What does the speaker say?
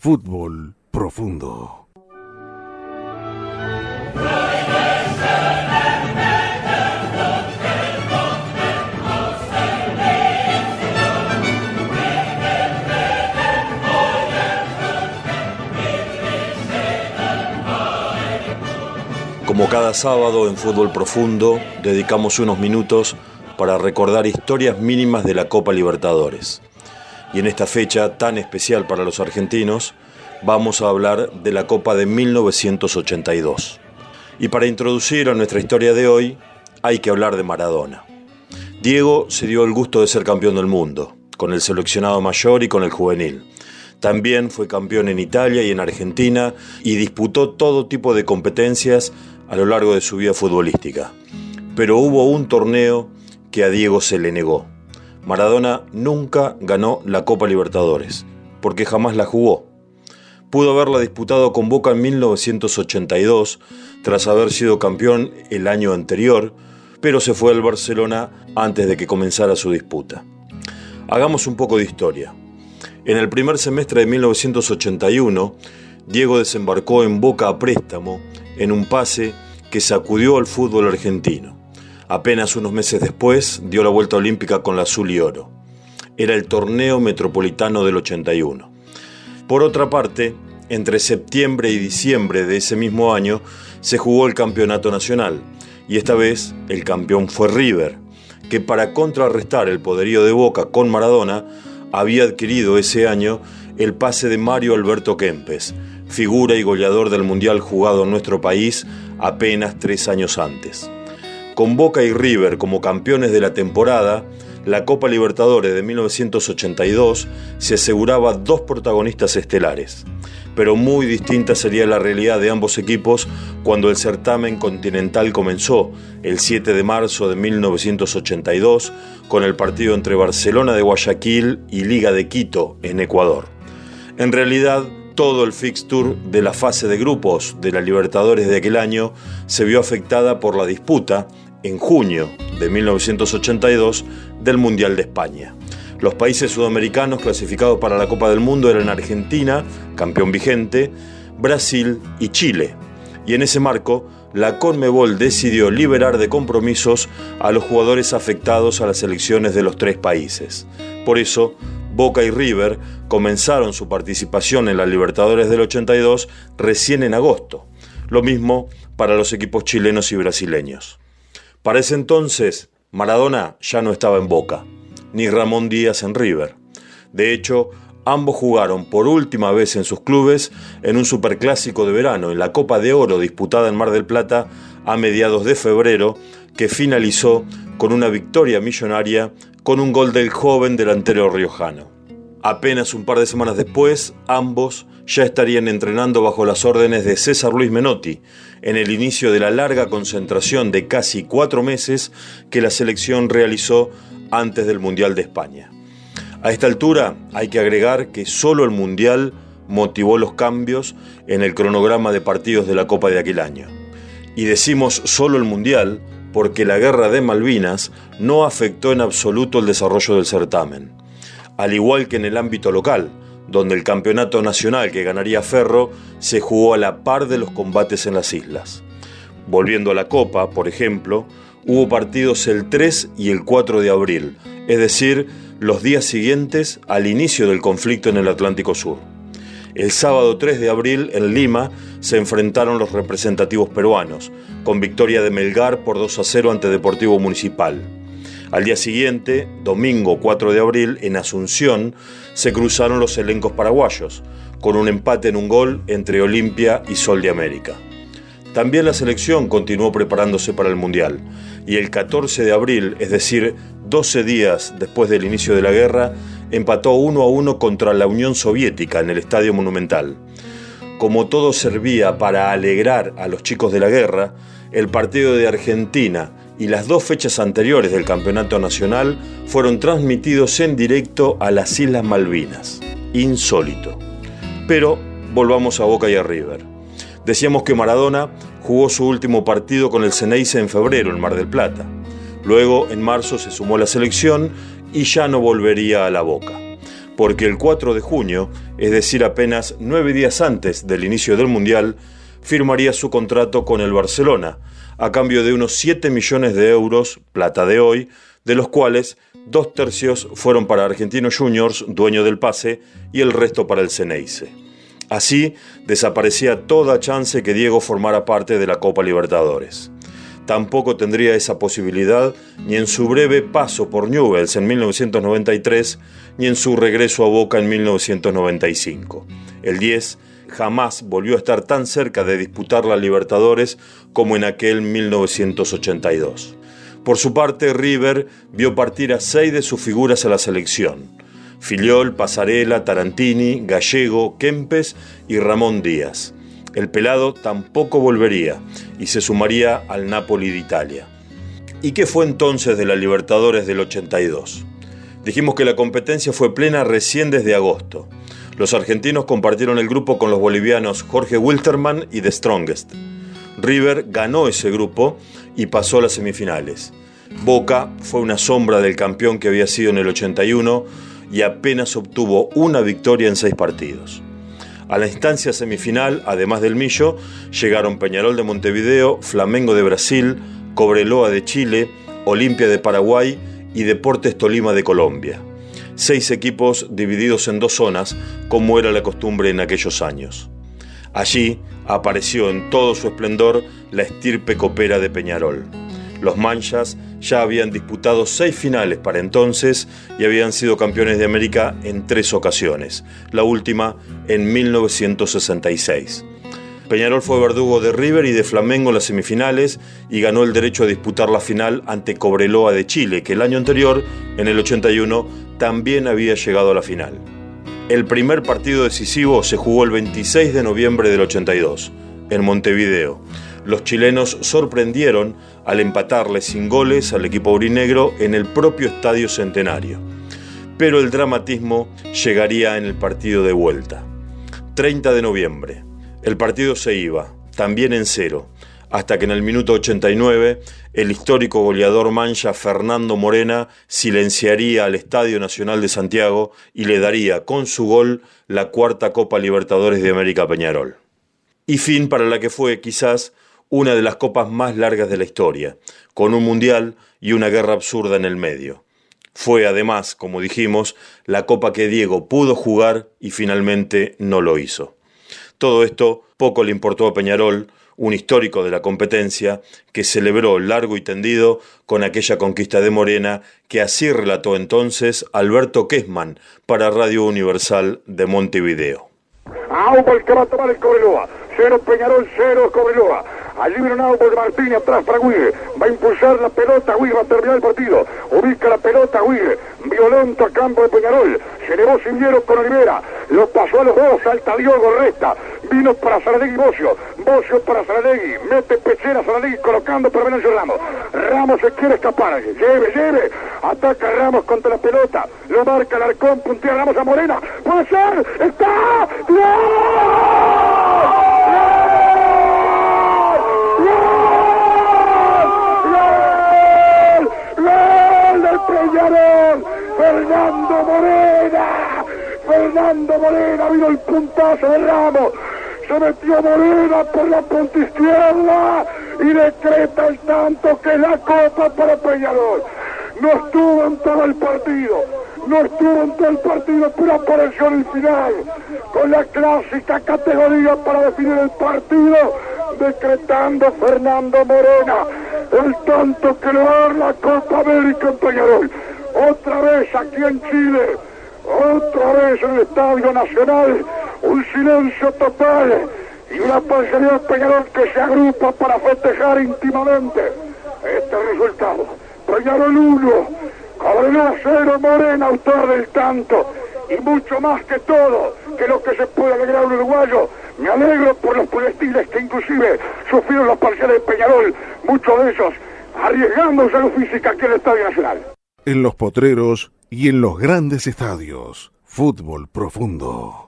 Fútbol profundo. Como cada sábado en Fútbol Profundo, dedicamos unos minutos para recordar historias mínimas de la Copa Libertadores. Y en esta fecha tan especial para los argentinos, vamos a hablar de la Copa de 1982. Y para introducir a nuestra historia de hoy, hay que hablar de Maradona. Diego se dio el gusto de ser campeón del mundo, con el seleccionado mayor y con el juvenil. También fue campeón en Italia y en Argentina y disputó todo tipo de competencias a lo largo de su vida futbolística. Pero hubo un torneo que a Diego se le negó Maradona nunca ganó la Copa Libertadores, porque jamás la jugó. Pudo haberla disputado con Boca en 1982, tras haber sido campeón el año anterior, pero se fue al Barcelona antes de que comenzara su disputa. Hagamos un poco de historia. En el primer semestre de 1981, Diego desembarcó en Boca a préstamo en un pase que sacudió al fútbol argentino. Apenas unos meses después dio la vuelta olímpica con la azul y oro. Era el torneo metropolitano del 81. Por otra parte, entre septiembre y diciembre de ese mismo año se jugó el campeonato nacional y esta vez el campeón fue River, que para contrarrestar el poderío de Boca con Maradona había adquirido ese año el pase de Mario Alberto Kempes, figura y goleador del Mundial jugado en nuestro país apenas tres años antes. Con Boca y River como campeones de la temporada, la Copa Libertadores de 1982 se aseguraba dos protagonistas estelares. Pero muy distinta sería la realidad de ambos equipos cuando el certamen continental comenzó el 7 de marzo de 1982 con el partido entre Barcelona de Guayaquil y Liga de Quito en Ecuador. En realidad, todo el fixture de la fase de grupos de la Libertadores de aquel año se vio afectada por la disputa en junio de 1982 del Mundial de España. Los países sudamericanos clasificados para la Copa del Mundo eran Argentina, campeón vigente, Brasil y Chile. Y en ese marco, la Conmebol decidió liberar de compromisos a los jugadores afectados a las elecciones de los tres países. Por eso, Boca y River comenzaron su participación en la Libertadores del 82 recién en agosto. Lo mismo para los equipos chilenos y brasileños. Para ese entonces, Maradona ya no estaba en Boca, ni Ramón Díaz en River. De hecho, ambos jugaron por última vez en sus clubes en un superclásico de verano, en la Copa de Oro disputada en Mar del Plata a mediados de febrero, que finalizó con una victoria millonaria con un gol del joven delantero riojano. Apenas un par de semanas después, ambos ya estarían entrenando bajo las órdenes de César Luis Menotti, en el inicio de la larga concentración de casi cuatro meses que la selección realizó antes del Mundial de España. A esta altura hay que agregar que solo el Mundial motivó los cambios en el cronograma de partidos de la Copa de aquel año. Y decimos solo el Mundial porque la guerra de Malvinas no afectó en absoluto el desarrollo del certamen al igual que en el ámbito local, donde el campeonato nacional que ganaría Ferro se jugó a la par de los combates en las islas. Volviendo a la Copa, por ejemplo, hubo partidos el 3 y el 4 de abril, es decir, los días siguientes al inicio del conflicto en el Atlántico Sur. El sábado 3 de abril, en Lima, se enfrentaron los representativos peruanos, con victoria de Melgar por 2 a 0 ante Deportivo Municipal. Al día siguiente, domingo 4 de abril, en Asunción, se cruzaron los elencos paraguayos, con un empate en un gol entre Olimpia y Sol de América. También la selección continuó preparándose para el Mundial, y el 14 de abril, es decir, 12 días después del inicio de la guerra, empató 1 a 1 contra la Unión Soviética en el Estadio Monumental. Como todo servía para alegrar a los chicos de la guerra, el partido de Argentina y las dos fechas anteriores del Campeonato Nacional fueron transmitidos en directo a las Islas Malvinas. Insólito. Pero volvamos a Boca y a River. Decíamos que Maradona jugó su último partido con el Ceneice en febrero en Mar del Plata. Luego, en marzo, se sumó a la selección y ya no volvería a la Boca. porque el 4 de junio, es decir, apenas nueve días antes del inicio del Mundial, firmaría su contrato con el Barcelona, a cambio de unos 7 millones de euros, plata de hoy, de los cuales dos tercios fueron para Argentinos Juniors, dueño del pase, y el resto para el Ceneice. Así desaparecía toda chance que Diego formara parte de la Copa Libertadores. Tampoco tendría esa posibilidad ni en su breve paso por Newells en 1993, ni en su regreso a Boca en 1995. El 10 jamás volvió a estar tan cerca de disputar la Libertadores como en aquel 1982. Por su parte, River vio partir a seis de sus figuras a la selección. Filiol, Pasarela, Tarantini, Gallego, Kempes y Ramón Díaz. El pelado tampoco volvería y se sumaría al Napoli de Italia. ¿Y qué fue entonces de la Libertadores del 82? Dijimos que la competencia fue plena recién desde agosto. Los argentinos compartieron el grupo con los bolivianos Jorge Wilterman y The Strongest. River ganó ese grupo y pasó a las semifinales. Boca fue una sombra del campeón que había sido en el 81 y apenas obtuvo una victoria en seis partidos. A la instancia semifinal, además del Millo, llegaron Peñarol de Montevideo, Flamengo de Brasil, Cobreloa de Chile, Olimpia de Paraguay y Deportes Tolima de Colombia. Seis equipos divididos en dos zonas, como era la costumbre en aquellos años. Allí apareció en todo su esplendor la estirpe copera de Peñarol. Los manchas ya habían disputado seis finales para entonces y habían sido campeones de América en tres ocasiones, la última en 1966. Peñarol fue verdugo de River y de Flamengo en las semifinales y ganó el derecho a disputar la final ante Cobreloa de Chile, que el año anterior, en el 81, también había llegado a la final. El primer partido decisivo se jugó el 26 de noviembre del 82, en Montevideo. Los chilenos sorprendieron al empatarle sin goles al equipo aurinegro en el propio Estadio Centenario. Pero el dramatismo llegaría en el partido de vuelta. 30 de noviembre. El partido se iba, también en cero, hasta que en el minuto 89 el histórico goleador mancha Fernando Morena silenciaría al Estadio Nacional de Santiago y le daría con su gol la cuarta Copa Libertadores de América Peñarol. Y fin para la que fue quizás una de las copas más largas de la historia, con un mundial y una guerra absurda en el medio. Fue además, como dijimos, la copa que Diego pudo jugar y finalmente no lo hizo. Todo esto poco le importó a Peñarol, un histórico de la competencia, que celebró largo y tendido con aquella conquista de Morena que así relató entonces Alberto Kessman para Radio Universal de Montevideo. el que va a tomar el Cobreloa. Cero Peñarol, cero Cobreloa. Allí viene de Martín atrás para Guille. Va a impulsar la pelota. Guille va a terminar el partido. Ubica la pelota Guille. Violento a campo de Peñarol. Se elevó Simiero con Olivera. Lo pasó a los dos. Salta Diogo Resta. Vino para Saladegui Bocio. Bocio para Saladegui. Mete pechera Saladegui colocando para Venancio Ramos. Ramos se quiere escapar. Lleve, lleve. Ataca Ramos contra la pelota. Lo marca el arcón. Puntea Ramos a Morena. ¡Puede ser! ¡Está! ¡No! Fernando Morena, vino el puntazo de Ramos, se metió Morena por la punta izquierda y decreta el tanto que es la copa para Peñarol. No estuvo en todo el partido, no estuvo en todo el partido, pero apareció en el final, con la clásica categoría para definir el partido, decretando Fernando Morena el tanto que le va la Copa América en Peñarol. Otra vez aquí en Chile, otra vez en el Estadio Nacional, un silencio total y una parcialidad Peñarol que se agrupa para festejar íntimamente este resultado. Peñarol 1, Cobreloa 0, Morena, autor del tanto, y mucho más que todo, que lo que se puede alegrar un uruguayo. Me alegro por los proyectiles que inclusive sufrieron los parciales de Peñarol, muchos de ellos arriesgándose a lo física aquí en el Estadio Nacional en los potreros y en los grandes estadios. Fútbol profundo.